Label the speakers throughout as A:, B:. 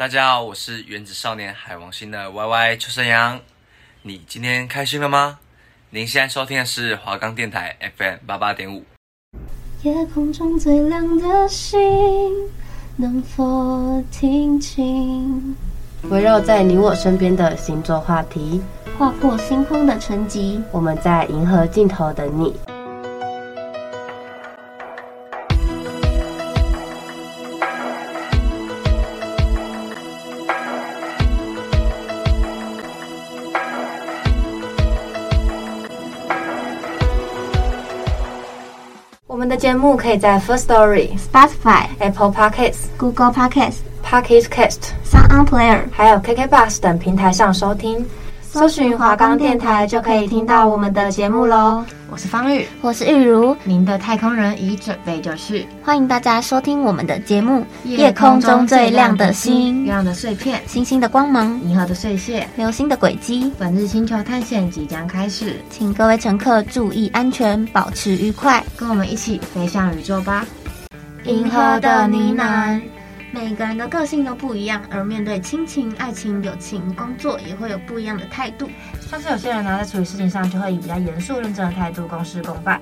A: 大家好，我是原子少年海王星的 Y Y 邱生阳。你今天开心了吗？您现在收听的是华冈电台 FM 八八点五。
B: 夜空中最亮的星，能否听清？
C: 围绕在你我身边的星座话题，
B: 划破星空的沉寂。
C: 我们在银河尽头等你。的节目可以在 First Story、
B: Spotify、
C: Apple Podcasts、
B: Google Podcasts、
C: Pocket Cast、
B: Sound On Player，
C: 还有 KK Bus 等平台上收听。
B: 搜寻华冈电台就可以听到我们的节目喽。
C: 我是方玉，
B: 我是玉如，
C: 您的太空人已准备就绪。
B: 欢迎大家收听我们的节目《夜空中最亮的星》，
C: 月亮的碎片，
B: 星星的光芒，
C: 银河的碎屑，
B: 流星的轨迹。
C: 本日星球探险即将开始，
B: 请各位乘客注意安全，保持愉快，
C: 跟我们一起飞向宇宙吧。
B: 银河的呢喃。每个人的个性都不一样，而面对亲情、爱情、友情、工作，也会有不一样的态度。
C: 像是有些人呢，在处理事情上就会以比较严肃、认真的态度公事公办，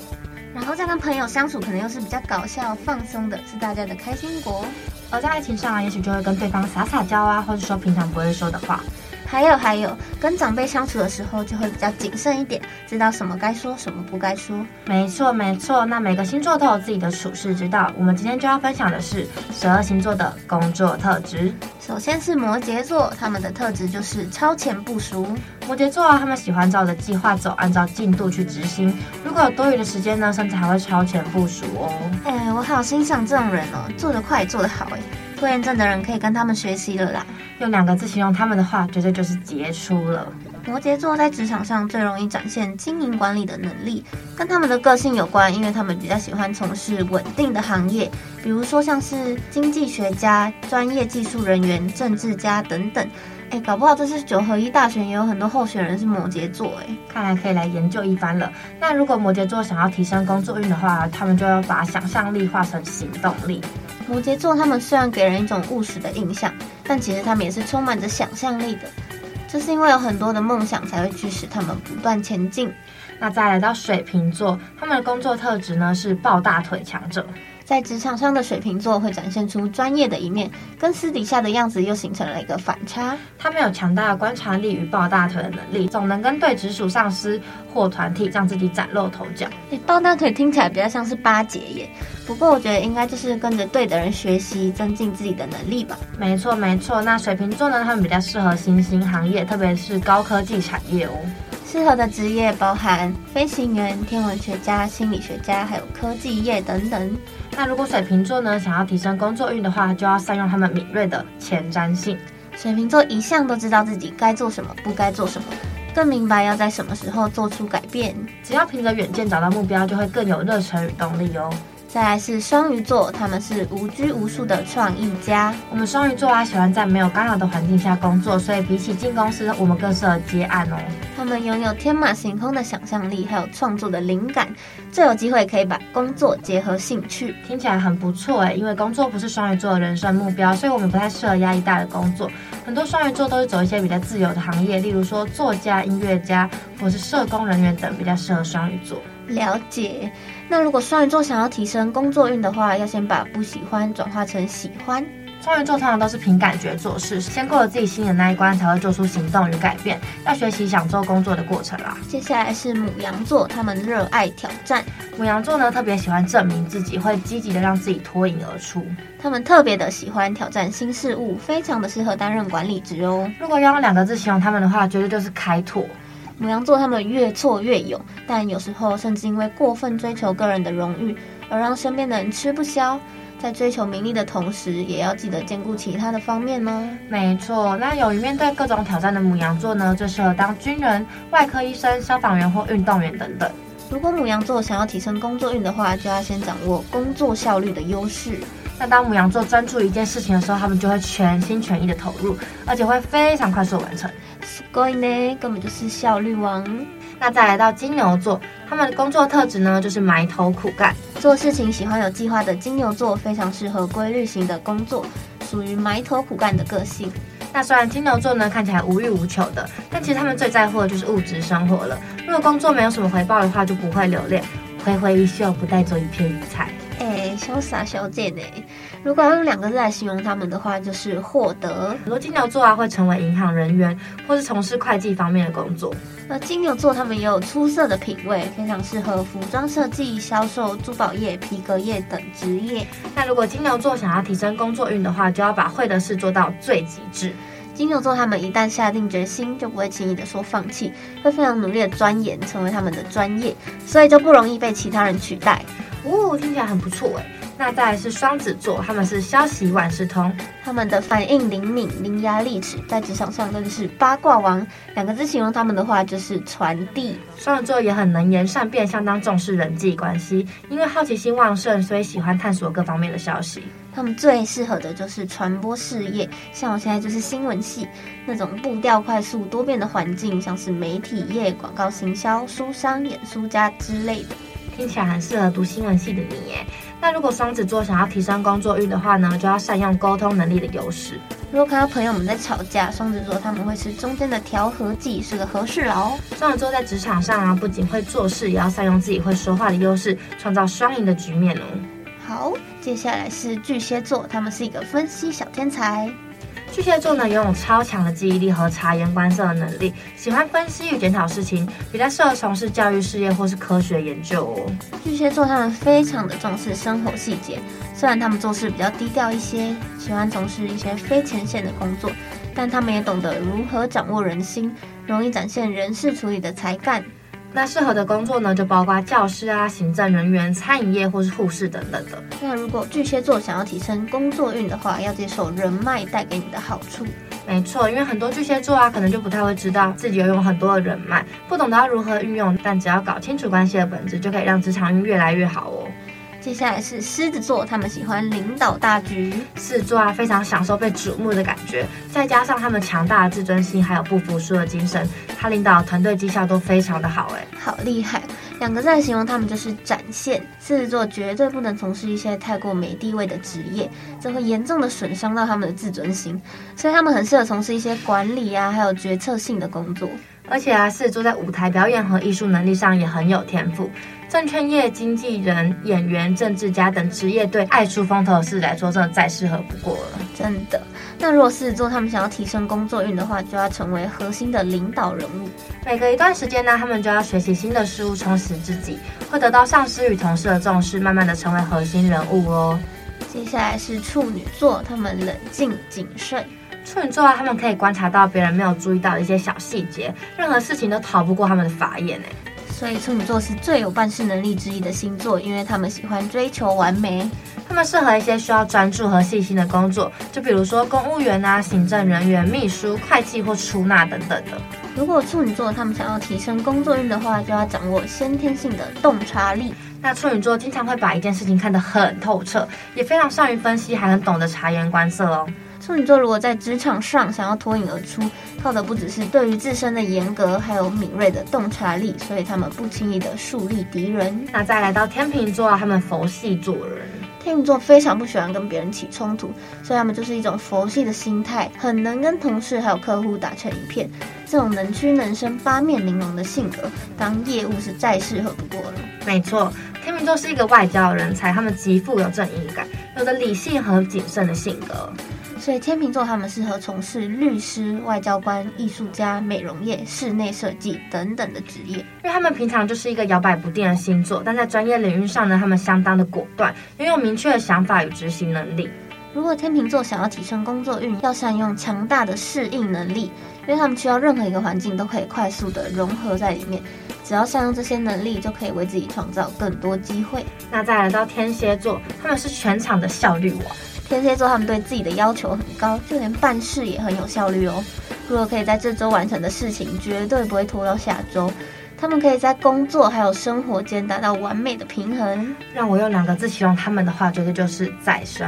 B: 然后再跟朋友相处，可能又是比较搞笑、放松的，是大家的开心果。
C: 而在爱情上啊，也许就会跟对方撒撒娇啊，或者说平常不会说的话。
B: 还有还有，跟长辈相处的时候就会比较谨慎一点，知道什么该说，什么不该说。
C: 没错没错，那每个星座都有自己的处事之道。我们今天就要分享的是十二星座的工作特质。
B: 首先是摩羯座，他们的特质就是超前部署。
C: 摩羯座啊，他们喜欢照着计划走，按照进度去执行。如果有多余的时间呢，甚至还会超前部署哦。
B: 哎，我好欣赏这种人哦，做得快，做得好哎。拖延症的人可以跟他们学习了啦。
C: 用两个字形容他们的话，绝对就是杰出了。
B: 摩羯座在职场上最容易展现经营管理的能力，跟他们的个性有关，因为他们比较喜欢从事稳定的行业，比如说像是经济学家、专业技术人员、政治家等等。哎，搞不好这是九合一大选也有很多候选人是摩羯座哎，
C: 看来可以来研究一番了。那如果摩羯座想要提升工作运的话，他们就要把想象力化成行动力。
B: 摩羯座他们虽然给人一种务实的印象，但其实他们也是充满着想象力的。这是因为有很多的梦想，才会驱使他们不断前进。
C: 那再来到水瓶座，他们的工作特质呢是抱大腿强者。
B: 在职场上的水瓶座会展现出专业的一面，跟私底下的样子又形成了一个反差。
C: 他们有强大的观察力与抱大腿的能力，总能跟对直属上司或团体让自己崭露头角。
B: 欸，抱大腿听起来比较像是巴结耶，不过我觉得应该就是跟着对的人学习，增进自己的能力吧。
C: 没错没错，那水瓶座呢，他们比较适合新兴行业，特别是高科技产业哦。
B: 适合的职业包含飞行员、天文学家、心理学家，还有科技业等等。
C: 那如果水瓶座呢，想要提升工作运的话，就要善用他们敏锐的前瞻性。
B: 水瓶座一向都知道自己该做什么，不该做什么，更明白要在什么时候做出改变。
C: 只要凭着远见找到目标，就会更有热忱与动力哦。
B: 再来是双鱼座，他们是无拘无束的创意家。
C: 我们双鱼座啊，喜欢在没有干扰的环境下工作，所以比起进公司，我们更适合接案哦。
B: 他们拥有天马行空的想象力，还有创作的灵感，最有机会可以把工作结合兴趣，
C: 听起来很不错诶。因为工作不是双鱼座的人生目标，所以我们不太适合压力大的工作。很多双鱼座都是走一些比较自由的行业，例如说作家、音乐家，或是社工人员等，比较适合双鱼座。
B: 了解。那如果双鱼座想要提升工作运的话，要先把不喜欢转化成喜欢。
C: 双鱼座通常都是凭感觉做事，先过了自己心里的那一关，才会做出行动与改变。要学习享受工作的过程啦。
B: 接下来是母羊座，他们热爱挑战。
C: 母羊座呢，特别喜欢证明自己，会积极的让自己脱颖而出。
B: 他们特别的喜欢挑战新事物，非常的适合担任管理职哦。
C: 如果要用两个字形容他们的话，绝对就是开拓。
B: 牡羊座他们越挫越勇，但有时候甚至因为过分追求个人的荣誉，而让身边的人吃不消。在追求名利的同时，也要记得兼顾其他的方面呢。
C: 没错，那勇于面对各种挑战的母羊座呢，最适合当军人、外科医生、消防员或运动员等等。
B: 如果母羊座想要提升工作运的话，就要先掌握工作效率的优势。
C: 那当母羊座专注一件事情的时候，他们就会全心全意的投入，而且会非常快速完成。
B: 所以呢，根本就是效率王。
C: 那再来到金牛座，他们的工作特质呢，就是埋头苦干，
B: 做事情喜欢有计划的金牛座，非常适合规律型的工作。属于埋头苦干的个性。
C: 那虽然金牛座呢看起来无欲无求的，但其实他们最在乎的就是物质生活了。如果工作没有什么回报的话，就不会留恋，挥挥衣袖，不带走一片云彩。
B: 哎，潇洒小姐呢？如果要用两个字来形容他们的话，就是获得。
C: 很多金牛座啊会成为银行人员，或是从事会计方面的工作。
B: 那金牛座他们也有出色的品味，非常适合服装设计、销售、珠宝业、皮革业等职业。
C: 那如果金牛座想要提升工作运的话，就要把会的事做到最极致。
B: 金牛座他们一旦下定决心，就不会轻易的说放弃，会非常努力的钻研，成为他们的专业，所以就不容易被其他人取代。
C: 哦，听起来很不错哎。那再来是双子座，他们是消息万事通，
B: 他们的反应灵敏、伶牙俐齿，在职场上更是八卦王。两个字形容他们的话就是传递。
C: 双子座也很能言善辩，相当重视人际关系，因为好奇心旺盛，所以喜欢探索各方面的消息。
B: 他们最适合的就是传播事业，像我现在就是新闻系那种步调快速、多变的环境，像是媒体业、广告行销、书商、演书家之类的。
C: 听起来很适合读新闻系的你耶。那如果双子座想要提升工作运的话呢，就要善用沟通能力的优势。
B: 如果看到朋友们在吵架，双子座他们会是中间的调和剂，是个和事佬。
C: 双子座在职场上啊，不仅会做事，也要善用自己会说话的优势，创造双赢的局面哦。
B: 好，接下来是巨蟹座，他们是一个分析小天才。
C: 巨蟹座呢，拥有超强的记忆力和察言观色的能力，喜欢分析与检讨事情，比较适合从事教育事业或是科学研究哦。
B: 巨蟹座他们非常的重视生活细节，虽然他们做事比较低调一些，喜欢从事一些非前线的工作，但他们也懂得如何掌握人心，容易展现人事处理的才干。
C: 那适合的工作呢，就包括教师啊、行政人员、餐饮业或是护士等等的。
B: 那如果巨蟹座想要提升工作运的话，要接受人脉带给你的好处。
C: 没错，因为很多巨蟹座啊，可能就不太会知道自己拥有很多的人脉，不懂得要如何运用，但只要搞清楚关系的本质，就可以让职场运越来越好哦。
B: 接下来是狮子座，他们喜欢领导大局。
C: 狮子座啊，非常享受被瞩目的感觉，再加上他们强大的自尊心，还有不服输的精神，他领导团队绩效都非常的好，哎，
B: 好厉害！两个字来形容他们就是展现。狮子座绝对不能从事一些太过没地位的职业，这会严重的损伤到他们的自尊心，所以他们很适合从事一些管理啊，还有决策性的工作。
C: 而且啊，狮子座在舞台表演和艺术能力上也很有天赋。证券业、经纪人、演员、政治家等职业，对爱出风头的狮子来说，真的再适合不过了。
B: 真的。那如果狮子座他们想要提升工作运的话，就要成为核心的领导人物。
C: 每隔一段时间呢，他们就要学习新的事物，充实自己，会得到上司与同事的重视，慢慢的成为核心人物哦。
B: 接下来是处女座，他们冷静谨慎。
C: 处女座啊，他们可以观察到别人没有注意到的一些小细节，任何事情都逃不过他们的法眼哎。
B: 所以处女座是最有办事能力之一的星座，因为他们喜欢追求完美。
C: 他们适合一些需要专注和细心的工作，就比如说公务员啊、行政人员、秘书、会计或出纳等等的。
B: 如果处女座他们想要提升工作运的话，就要掌握先天性的洞察力。
C: 那处女座经常会把一件事情看得很透彻，也非常善于分析，还很懂得察言观色哦。
B: 处女座如果在职场上想要脱颖而出，靠的不只是对于自身的严格，还有敏锐的洞察力，所以他们不轻易的树立敌人。
C: 那再来到天秤座啊，他们佛系做人。
B: 天秤座非常不喜欢跟别人起冲突，所以他们就是一种佛系的心态，很能跟同事还有客户打成一片。这种能屈能伸、八面玲珑的性格，当业务是再适合不过了。
C: 没错，天秤座是一个外交人才，他们极富有正义感，有着理性和谨慎的性格。
B: 所以天秤座他们适合从事律师、外交官、艺术家、美容业、室内设计等等的职业，因
C: 为他们平常就是一个摇摆不定的星座，但在专业领域上呢，他们相当的果断，拥有明确的想法与执行能力。
B: 如果天秤座想要提升工作运，要善用强大的适应能力，因为他们需要任何一个环境都可以快速的融合在里面，只要善用这些能力，就可以为自己创造更多机会。
C: 那再来到天蝎座，他们是全场的效率王。
B: 天蝎座他们对自己的要求很高，就连办事也很有效率哦。如果可以在这周完成的事情，绝对不会拖到下周。他们可以在工作还有生活间达到完美的平衡。
C: 让我用两个字形容他们的话，绝对就是再生。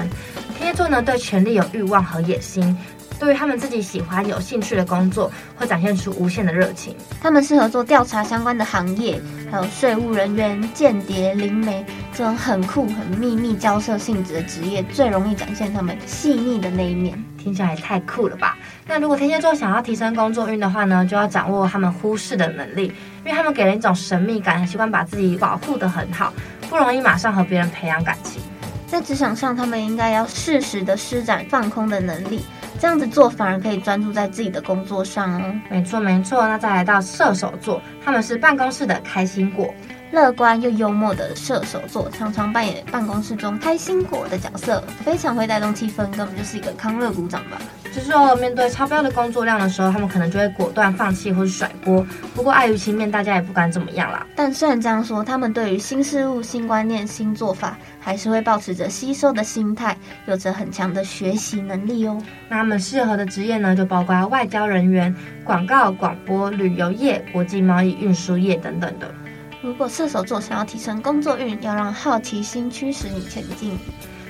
C: 天蝎座呢，对权力有欲望和野心，对于他们自己喜欢、有兴趣的工作，会展现出无限的热情。
B: 他们适合做调查相关的行业，还有税务人员、间谍、灵媒这种很酷、很秘密交涉性质的职业，最容易展现他们细腻的那一面。
C: 听起来也太酷了吧？那如果天蝎座想要提升工作运的话呢，就要掌握他们忽视的能力，因为他们给人一种神秘感，习惯把自己保护得很好，不容易马上和别人培养感情。
B: 在职场上，他们应该要适时的施展放空的能力，这样子做反而可以专注在自己的工作上哦。
C: 没错没错，那再来到射手座，他们是办公室的开心果。
B: 乐观又幽默的射手座，常常扮演办公室中开心果的角色，非常会带动气氛，根本就是一个康乐股长吧。
C: 就是说，面对超标的工作量的时候，他们可能就会果断放弃或是甩锅。不过碍于情面，大家也不敢怎么样啦。
B: 但虽然这样说，他们对于新事物、新观念、新做法，还是会保持着吸收的心态，有着很强的学习能力哦。
C: 那他们适合的职业呢，就包括外交人员、广告、广播、旅游业、国际贸易、运输业等等的。
B: 如果射手座想要提升工作运，要让好奇心驱使你前进。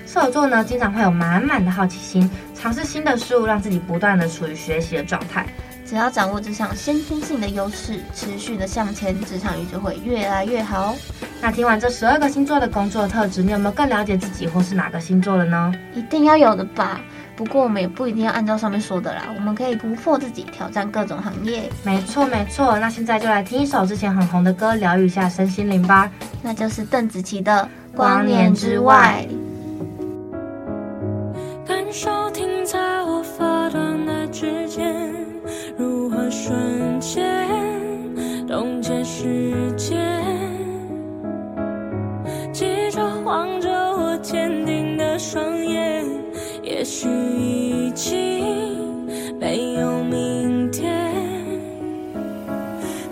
C: 射手座呢，经常会有满满的好奇心，尝试新的事物，让自己不断的处于学习的状态。
B: 只要掌握这项先天性的优势，持续的向前，职场运就会越来越好。
C: 那听完这十二个星座的工作特质，你有没有更了解自己或是哪个星座了呢？
B: 一定要有的吧。不过我们也不一定要按照上面说的啦，我们可以突破自己，挑战各种行业。
C: 没错没错，那现在就来听一首之前很红的歌，疗愈一下身心灵吧。
B: 那就是邓紫棋的《光年之外》。
D: 感受停在我发端的指尖，如何瞬间冻结时间？记着望着我坚定的双眼，也许已经没有明天。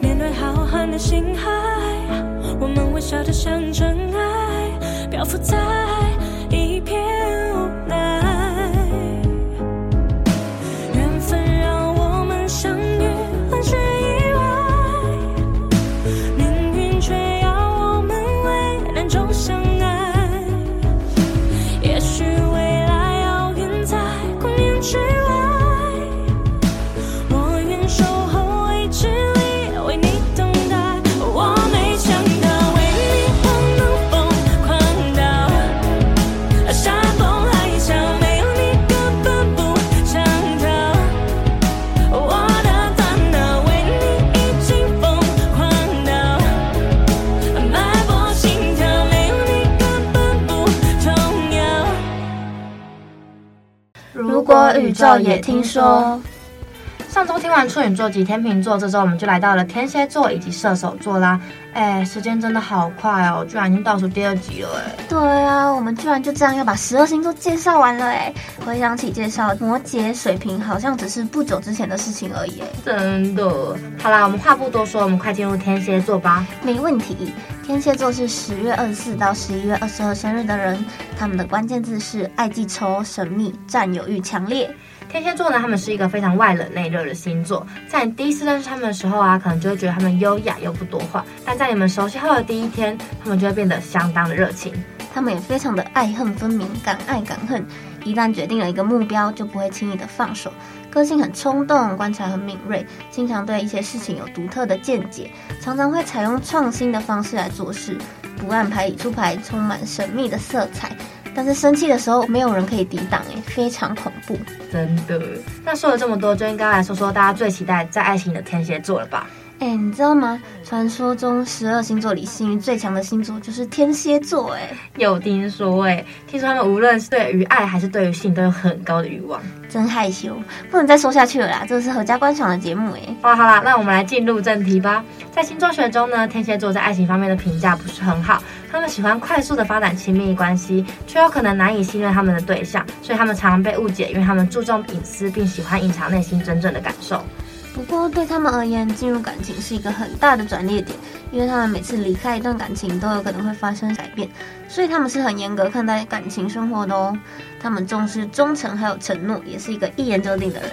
D: 面对浩瀚的星海我们微小得像尘埃漂浮在
B: 宙也听说，
C: 上周听完处女座及天秤座，这周我们就来到了天蝎座以及射手座啦。哎，时间真的好快哦，居然已经倒数第二集了哎。
B: 对啊，我们居然就这样要把十二星座介绍完了哎。回想起介绍摩羯、水瓶，好像只是不久之前的事情而已哎。
C: 真的，好啦，我们话不多说，我们快进入天蝎座吧。
B: 没问题。天蝎座是十月二十四到十一月二十二生日的人，他们的关键字是爱记仇、神秘、占有欲强烈。
C: 天蝎座呢，他们是一个非常外冷内热的星座，在你第一次认识他们的时候啊，可能就会觉得他们优雅又不多话，但在你们熟悉后的第一天，他们就会变得相当的热情。
B: 他们也非常的爱恨分明，敢爱敢恨，一旦决定了一个目标，就不会轻易的放手。个性很冲动，观察很敏锐，经常对一些事情有独特的见解，常常会采用创新的方式来做事，不按牌理出牌，充满神秘的色彩。但是生气的时候，没有人可以抵挡，哎，非常恐怖，
C: 真的。那说了这么多，就应该来说说大家最期待在爱情的天蝎座了吧？
B: 哎，你知道吗？传说中十二星座里性欲最强的星座就是天蝎座。哎，
C: 有听说？哎，听说他们无论是对于爱还是对于性都有很高的欲望。
B: 真害羞，不能再说下去了啦！这是合家观赏的节目。哎。
C: 好啦，好啦，那我们来进入正题吧。在星座学中呢，天蝎座在爱情方面的评价不是很好。他们喜欢快速的发展亲密关系，却有可能难以信任他们的对象，所以他们常常被误解，因为他们注重隐私，并喜欢隐藏内心真正的感受。
B: 不过对他们而言，进入感情是一个很大的转捩点，因为他们每次离开一段感情都有可能会发生改变，所以他们是很严格看待感情生活的哦。他们重视忠诚还有承诺，也是一个一言九鼎的人。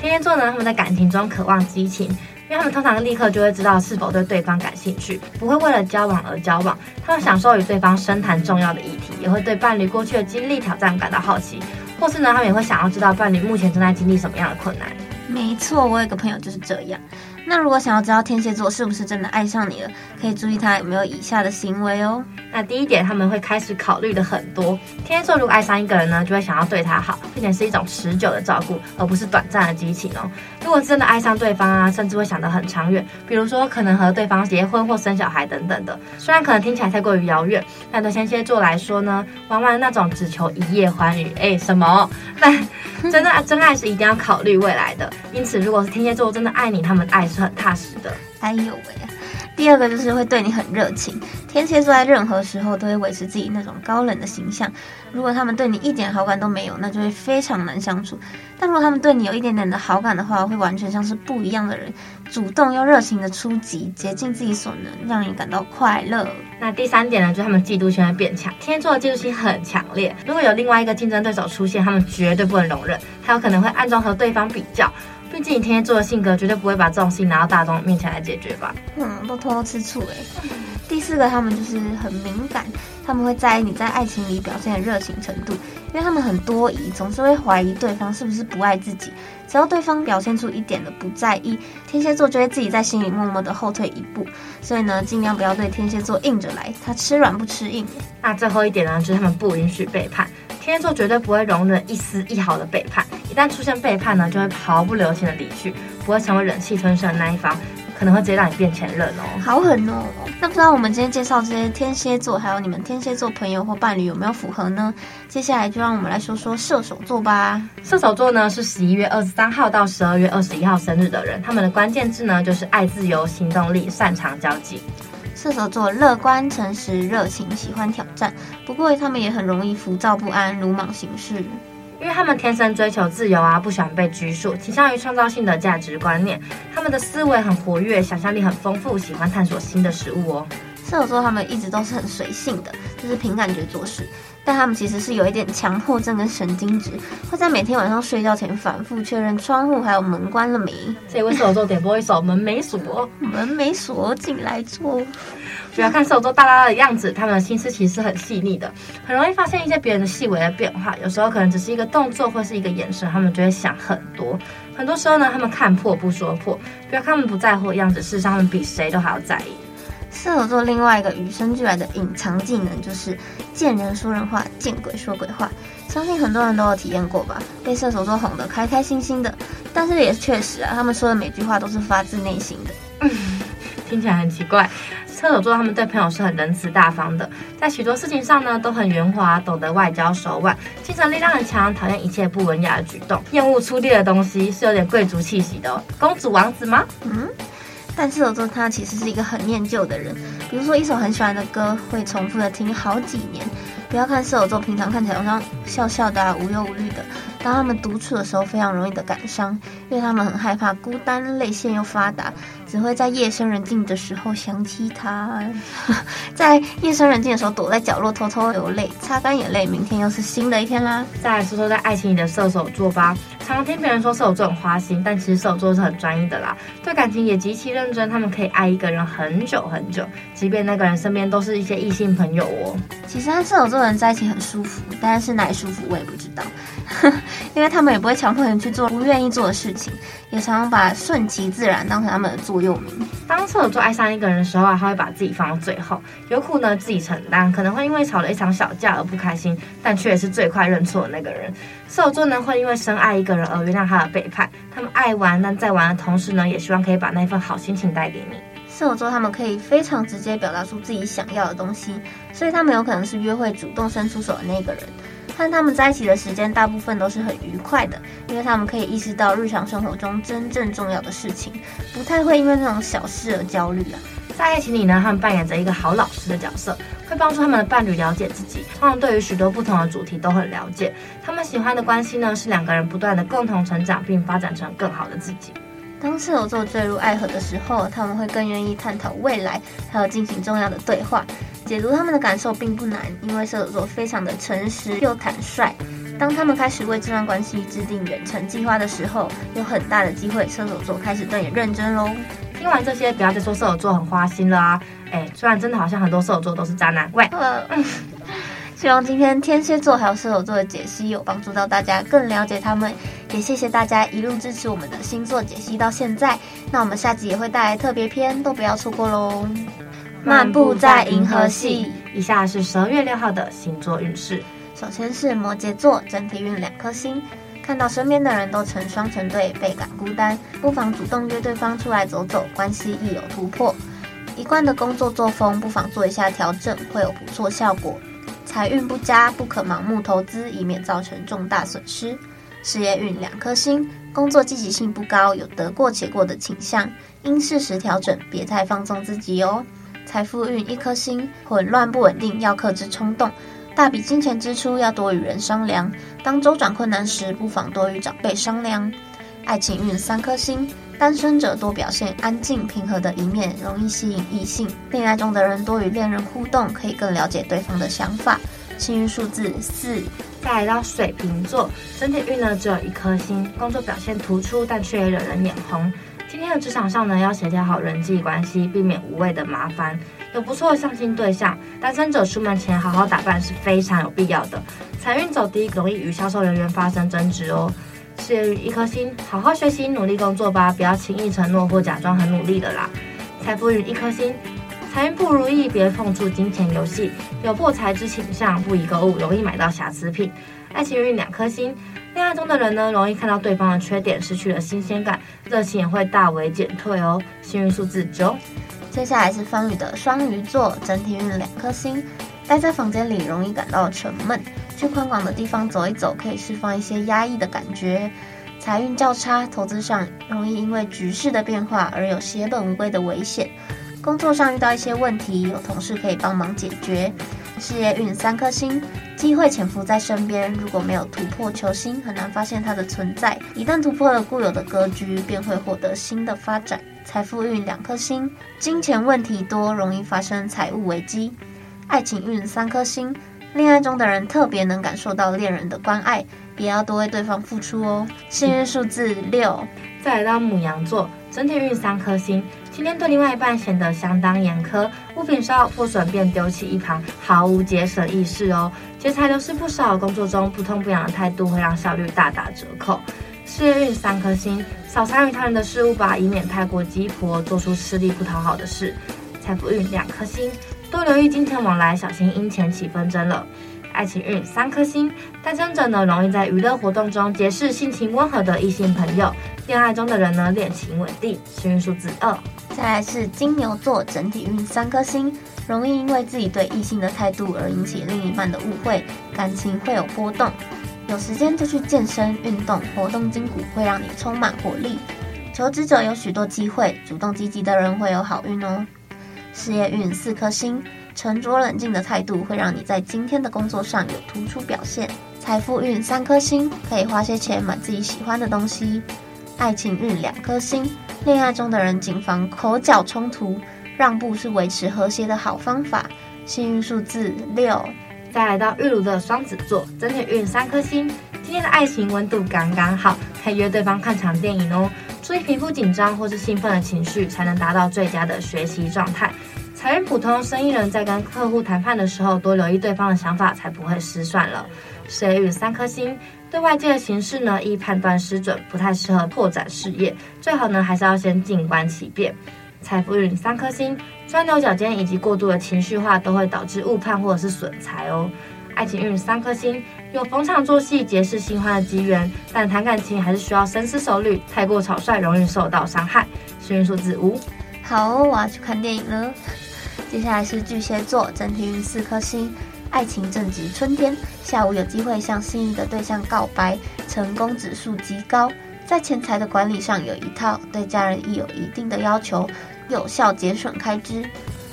C: 天蝎座呢，他们在感情中渴望激情，因为他们通常立刻就会知道是否对对方感兴趣，不会为了交往而交往。他们享受与对方深谈重要的议题，也会对伴侣过去的经历挑战感到好奇。或是呢，他们也会想要知道伴侣目前正在经历什么样的困难。
B: 没错，我有个朋友就是这样。那如果想要知道天蝎座是不是真的爱上你了，可以注意他有没有以下的行为哦。
C: 那第一点，他们会开始考虑的很多。天蝎座如果爱上一个人呢，就会想要对他好，并且是一种持久的照顾，而不是短暂的激情哦。如果真的爱上对方啊，甚至会想得很长远，比如说可能和对方结婚或生小孩等等的。虽然可能听起来太过于遥远，但对天蝎座来说呢，往往那种只求一夜欢愉，哎，什么？但真的真爱是一定要考虑未来的。因此，如果是天蝎座真的爱你，他们爱是很踏实的。
B: 哎呦喂！第二个就是会对你很热情。天蝎座在任何时候都会维持自己那种高冷的形象。如果他们对你一点好感都没有，那就会非常难相处。但如果他们对你有一点点的好感的话，会完全像是不一样的人，主动又热情的出击，竭尽自己所能，让你感到快乐。
C: 那第三点呢，就是他们嫉妒心会变强。天蝎座的嫉妒心很强烈，如果有另外一个竞争对手出现，他们绝对不能容忍，还有可能会暗中和对方比较。毕竟天蝎座的性格绝对不会把这种事情拿到大众面前来解决吧？
B: 嗯，都偷偷吃醋哎。第四个，他们就是很敏感，他们会在意你在爱情里表现的热情程度，因为他们很多疑，总是会怀疑对方是不是不爱自己。只要对方表现出一点的不在意，天蝎座就会自己在心里默默的后退一步。所以呢，尽量不要对天蝎座硬着来，他吃软不吃硬。
C: 那最后一点呢，就是他们不允许背叛。天蝎座绝对不会容忍一丝一毫的背叛，一旦出现背叛呢，就会毫不留情的离去，不会成为忍气吞声的那一方，可能会直接让你变前任哦，
B: 好狠哦！那不知道我们今天介绍这些天蝎座，还有你们天蝎座朋友或伴侣有没有符合呢？接下来就让我们来说说射手座吧。
C: 射手座呢是十一月二十三号到十二月二十一号生日的人，他们的关键字呢就是爱自由、行动力、擅长交际。
B: 射手座乐观、诚实、热情，喜欢挑战。不过他们也很容易浮躁不安、鲁莽行事，
C: 因为他们天生追求自由啊，不喜欢被拘束，倾向于创造性的价值观念。他们的思维很活跃，想象力很丰富，喜欢探索新的事物哦。
B: 射手座他们一直都是很随性的，就是凭感觉做事。但他们其实是有一点强迫症跟神经质，会在每天晚上睡觉前反复确认窗户还有门关了没。
C: 所以为射手座点播一首《门没锁》，
B: 门没锁，进来坐。
C: 主要看射手座大大的样子，他们的心思其实是很细腻的，很容易发现一些别人的细微的变化。有时候可能只是一个动作或是一个眼神，他们就会想很多。很多时候呢，他们看破不说破。不要看他们不在乎的样子，事实上他们比谁都还要在意。
B: 射手座另外一个与生俱来的隐藏技能就是见人说人话，见鬼说鬼话。相信很多人都有体验过吧？被射手座哄得开开心心的，但是也确实啊，他们说的每句话都是发自内心的。
C: 嗯，听起来很奇怪。射手座他们对朋友是很仁慈大方的，在许多事情上呢都很圆滑，懂得外交手腕，精神力量很强，讨厌一切不文雅的举动，厌恶粗劣的东西，是有点贵族气息的哦。公主王子吗？
B: 嗯。但射手座他其实是一个很念旧的人，比如说一首很喜欢的歌，会重复的听好几年。不要看射手座平常看起来好像笑笑的、啊、无忧无虑的，当他们独处的时候非常容易的感伤，因为他们很害怕孤单，泪腺又发达，只会在夜深人静的时候想起他，在夜深人静的时候躲在角落偷偷流泪，擦干眼泪，明天又是新的一天啦。
C: 再来说说在爱情里的射手座吧。常听别人说射手座很花心，但其实射手座是很专一的啦。对感情也极其认真，他们可以爱一个人很久很久，即便那个人身边都是一些异性朋友哦。
B: 其实射手座人在一起很舒服，但是哪里舒服我也不知道，因为他们也不会强迫人去做不愿意做的事情，也常常把顺其自然当成他们的座右铭。
C: 当射手座爱上一个人的时候啊，他会把自己放到最后，有苦呢自己承担，可能会因为吵了一场小架而不开心，但却也是最快认错的那个人。射手座呢会因为深爱一个人而原谅他的背叛，他们爱玩，但在玩的同时呢，也希望可以把那份好心情带给你。
B: 射手座他们可以非常直接表达出自己想要的东西，所以他们有可能是约会主动伸出手的那个人。和他们在一起的时间大部分都是很愉快的，因为他们可以意识到日常生活中真正重要的事情，不太会因为那种小事而焦虑啊。
C: 在爱情里呢，他们扮演着一个好老师的角色，会帮助他们的伴侣了解自己。他们对于许多不同的主题都很了解。他们喜欢的关系呢，是两个人不断的共同成长，并发展成更好的自己。
B: 当射手座坠入爱河的时候，他们会更愿意探讨未来，还有进行重要的对话。解读他们的感受并不难，因为射手座非常的诚实又坦率。当他们开始为这段关系制定远程计划的时候，有很大的机会射手座开始对你认真喽。
C: 听完这些，不要再说射手座很花心了啊！哎，虽然真的好像很多射手座都是渣男，喂。
B: 希望今天天蝎座还有射手座的解析有帮助到大家更了解他们，也谢谢大家一路支持我们的星座解析到现在。那我们下集也会带来特别篇，都不要错过喽！漫步在银河系，
C: 以下是十二月六号的星座运势。
B: 首先是摩羯座，整体运两颗星。看到身边的人都成双成对，倍感孤单，不妨主动约对方出来走走，关系亦有突破。一贯的工作作风，不妨做一下调整，会有不错效果。财运不佳，不可盲目投资，以免造成重大损失。事业运两颗星，工作积极性不高，有得过且过的倾向，应适时调整，别太放纵自己哦。财富运一颗星，混乱不稳定，要克制冲动。大笔金钱支出要多与人商量，当周转困难时，不妨多与长辈商量。爱情运三颗星，单身者多表现安静平和的一面，容易吸引异性。恋爱中的人多与恋人互动，可以更了解对方的想法。幸运数字四。
C: 再来到水瓶座，整体运呢只有一颗星，工作表现突出，但却也惹人眼红。今天的职场上呢，要协调好人际关系，避免无谓的麻烦。有不错的相亲对象，单身者出门前好好打扮是非常有必要的。财运走低，容易与销售人员发生争执哦。事业运一颗星，好好学习，努力工作吧，不要轻易承诺或假装很努力的啦。财富运一颗星，财运不如意，别碰触金钱游戏，有破财之倾向，不宜购物，容易买到瑕疵品。爱情运两颗星，恋爱中的人呢，容易看到对方的缺点，失去了新鲜感，热情也会大为减退哦。幸运数字九。
B: 接下来是双鱼的双鱼座，整体运两颗星。待在房间里容易感到沉闷，去宽广的地方走一走，可以释放一些压抑的感觉。财运较差，投资上容易因为局势的变化而有血本无归的危险。工作上遇到一些问题，有同事可以帮忙解决。事业运三颗星，机会潜伏在身边，如果没有突破求新，很难发现它的存在。一旦突破了固有的格局，便会获得新的发展。财富运两颗星，金钱问题多，容易发生财务危机。爱情运三颗星，恋爱中的人特别能感受到恋人的关爱，也要多为对方付出哦。幸运数字六，
C: 再来到牡羊座，整体运三颗星，今天对另外一半显得相当严苛，物品稍有破损便丢弃一旁，毫无节省意识哦。劫财流失不少，工作中不痛不痒的态度会让效率大打折扣。事业运三颗星，少参与他人的事务吧，以免太过鸡婆，做出吃力不讨好的事。财富运两颗星，多留意金钱往来，小心因钱起纷争了。爱情运三颗星，单身者呢容易在娱乐活动中结识性情温和的异性朋友，恋爱中的人呢恋情稳定。幸运数字二。
B: 再来是金牛座，整体运三颗星，容易因为自己对异性的态度而引起另一半的误会，感情会有波动。有时间就去健身运动，活动筋骨会让你充满活力。求职者有许多机会，主动积极的人会有好运哦。事业运四颗星，沉着冷静的态度会让你在今天的工作上有突出表现。财富运三颗星，可以花些钱买自己喜欢的东西。爱情运两颗星，恋爱中的人谨防口角冲突，让步是维持和谐的好方法。幸运数字六。
C: 再来到玉炉的双子座，整体运三颗星。今天的爱情温度刚刚好，可以约对方看场电影哦。所以平复紧张或是兴奋的情绪，才能达到最佳的学习状态。财运普通，生意人在跟客户谈判的时候，多留意对方的想法，才不会失算了。事业运三颗星，对外界的形势呢，易判断失准，不太适合拓展事业。最好呢，还是要先静观其变。财富运三颗星，钻牛角尖以及过度的情绪化都会导致误判或者是损财哦。爱情运三颗星，有逢场作戏结识新欢的机缘，但谈感情还是需要深思熟虑，太过草率容易受到伤害。幸运数字五。
B: 好，我要去看电影了。接下来是巨蟹座，整体运四颗星，爱情正值春天，下午有机会向心仪的对象告白，成功指数极高。在钱财的管理上有一套，对家人亦有一定的要求。有效节省开支，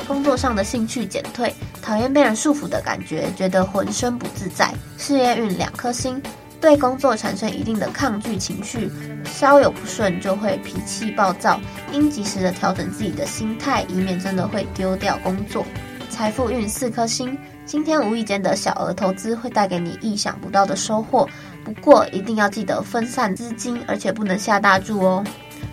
B: 工作上的兴趣减退，讨厌被人束缚的感觉，觉得浑身不自在。事业运两颗星，对工作产生一定的抗拒情绪，稍有不顺就会脾气暴躁，应及时的调整自己的心态，以免真的会丢掉工作。财富运四颗星，今天无意间的小额投资会带给你意想不到的收获，不过一定要记得分散资金，而且不能下大注哦。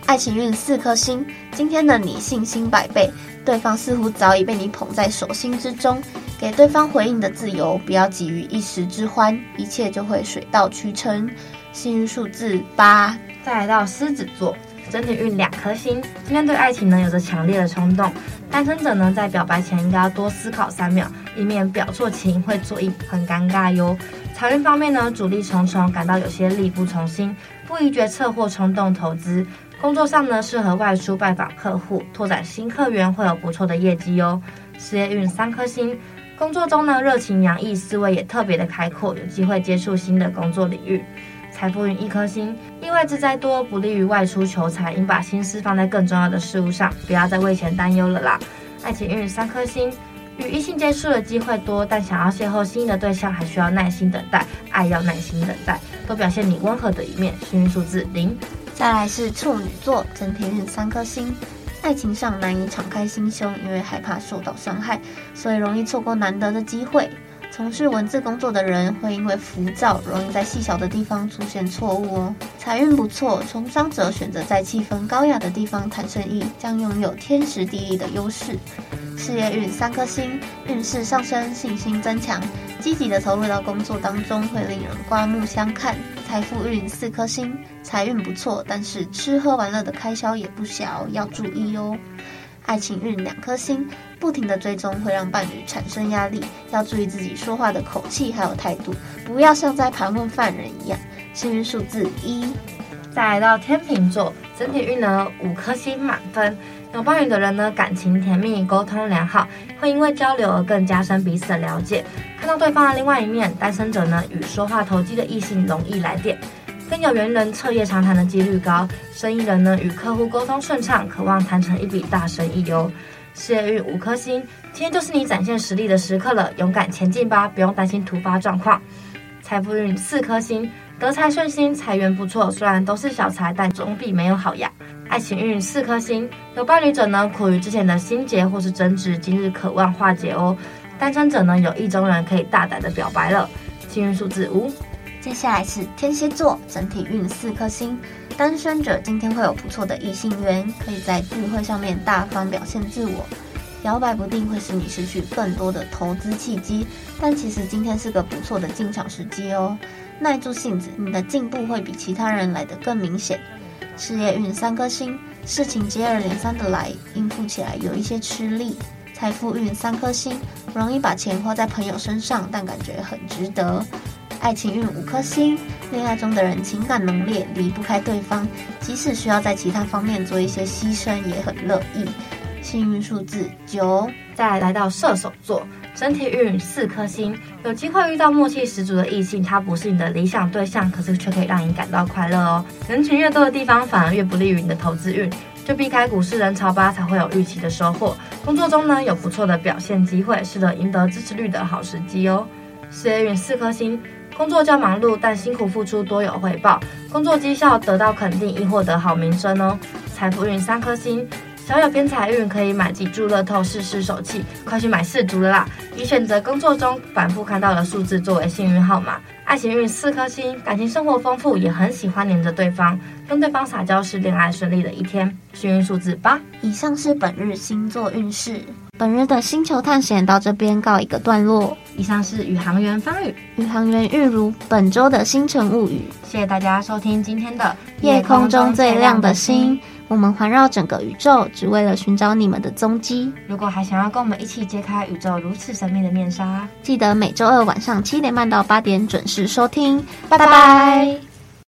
B: 爱情运四颗星，今天的你信心百倍，对方似乎早已被你捧在手心之中，给对方回应的自由，不要急于一时之欢，一切就会水到渠成。幸运数字八，
C: 再来到狮子座，整体运两颗星。今天对爱情呢有着强烈的冲动，单身者呢在表白前应该要多思考三秒，以免表错情会做一，很尴尬哟。财运方面呢，阻力重重，感到有些力不从心，不宜决策或冲动投资。工作上呢，适合外出拜访客户，拓展新客源，会有不错的业绩哟。事业运三颗星，工作中呢热情洋溢，思维也特别的开阔，有机会接触新的工作领域。财富运一颗星，意外之灾多，不利于外出求财，应把心思放在更重要的事物上，不要再为钱担忧了啦。爱情运三颗星，与异性接触的机会多，但想要邂逅心仪的对象，还需要耐心等待，爱要耐心等待，多表现你温和的一面。幸运数字零。
B: 再来是处女座，整体运三颗星，爱情上难以敞开心胸，因为害怕受到伤害，所以容易错过难得的机会。从事文字工作的人会因为浮躁，容易在细小的地方出现错误哦。财运不错，从商者选择在气氛高雅的地方谈生意，将拥有天时地利的优势。事业运三颗星，运势上升，信心增强，积极的投入到工作当中，会令人刮目相看。财富运四颗星，财运不错，但是吃喝玩乐的开销也不小，要注意哦。爱情运两颗星，不停的追踪会让伴侣产生压力，要注意自己说话的口气还有态度，不要像在盘问犯人一样。幸运数字一，
C: 再来到天秤座，整体运呢五颗星满分。有伴侣的人呢，感情甜蜜，沟通良好，会因为交流而更加深彼此的了解，看到对方的另外一面。单身者呢，与说话投机的异性容易来电。跟有缘人彻夜长谈的几率高，生意人呢与客户沟通顺畅，渴望谈成一笔大生意哟。事业运五颗星，今天就是你展现实力的时刻了，勇敢前进吧，不用担心突发状况。财富运四颗星，得财顺心，财源不错，虽然都是小财，但总比没有好呀。爱情运四颗星，有伴侣者呢苦于之前的心结或是争执，今日渴望化解哦。单身者呢有意中人可以大胆的表白了。幸运数字五。
B: 接下来是天蝎座，整体运四颗星。单身者今天会有不错的异性缘，可以在聚会上面大方表现自我。摇摆不定会使你失去更多的投资契机，但其实今天是个不错的进场时机哦。耐住性子，你的进步会比其他人来得更明显。事业运三颗星，事情接二连三的来，应付起来有一些吃力。财富运三颗星，容易把钱花在朋友身上，但感觉很值得。爱情运五颗星，恋爱中的人情感浓烈，离不开对方，即使需要在其他方面做一些牺牲，也很乐意。幸运数字九，
C: 再来，来到射手座，整体运四颗星，有机会遇到默契十足的异性，他不是你的理想对象，可是却可以让你感到快乐哦。人群越多的地方，反而越不利于你的投资运，就避开股市人潮吧，才会有预期的收获。工作中呢，有不错的表现机会，是得赢得支持率的好时机哦。事业运四颗星。工作较忙碌，但辛苦付出多有回报。工作绩效得到肯定，亦获得好名声哦。财富运三颗星，小有偏财运，可以买几注乐透试试手气。快去买四注了啦！你选择工作中反复看到的数字作为幸运号码。爱情运四颗星，感情生活丰富，也很喜欢黏着对方，跟对方撒娇是恋爱顺利的一天。幸运数字八。
B: 以上是本日星座运势。本日的星球探险到这边告一个段落。
C: 以上是宇航员方宇，
B: 宇航员玉如本周的星辰物语。
C: 谢谢大家收听今天的
B: 夜空中最亮的星。我们环绕整个宇宙，只为了寻找你们的踪迹。
C: 如果还想要跟我们一起揭开宇宙如此神秘的面纱，
B: 记得每周二晚上七点半到八点准时收听。拜拜。拜拜。